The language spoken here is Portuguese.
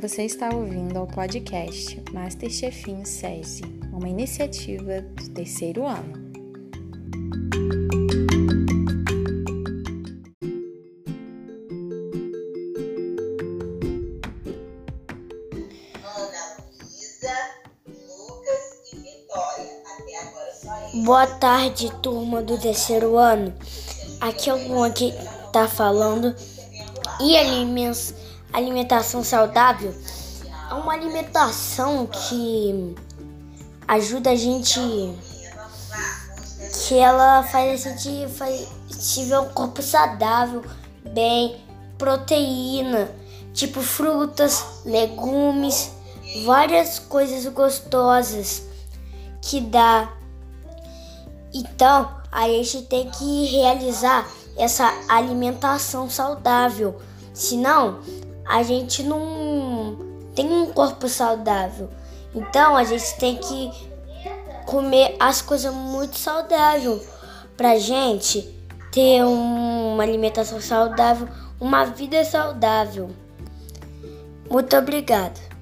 Você está ouvindo ao podcast Masterchefinho SESI, uma iniciativa do terceiro ano. Boa tarde, turma do terceiro ano. Aqui é o Luan que tá falando. E alimentação saudável é uma alimentação que ajuda a gente. Que ela faz a gente tiver um corpo saudável, bem, proteína, tipo frutas, legumes, várias coisas gostosas que dá. Então, a gente tem que realizar essa alimentação saudável. Senão, a gente não tem um corpo saudável. Então, a gente tem que comer as coisas muito saudáveis pra gente ter uma alimentação saudável, uma vida saudável. Muito obrigada.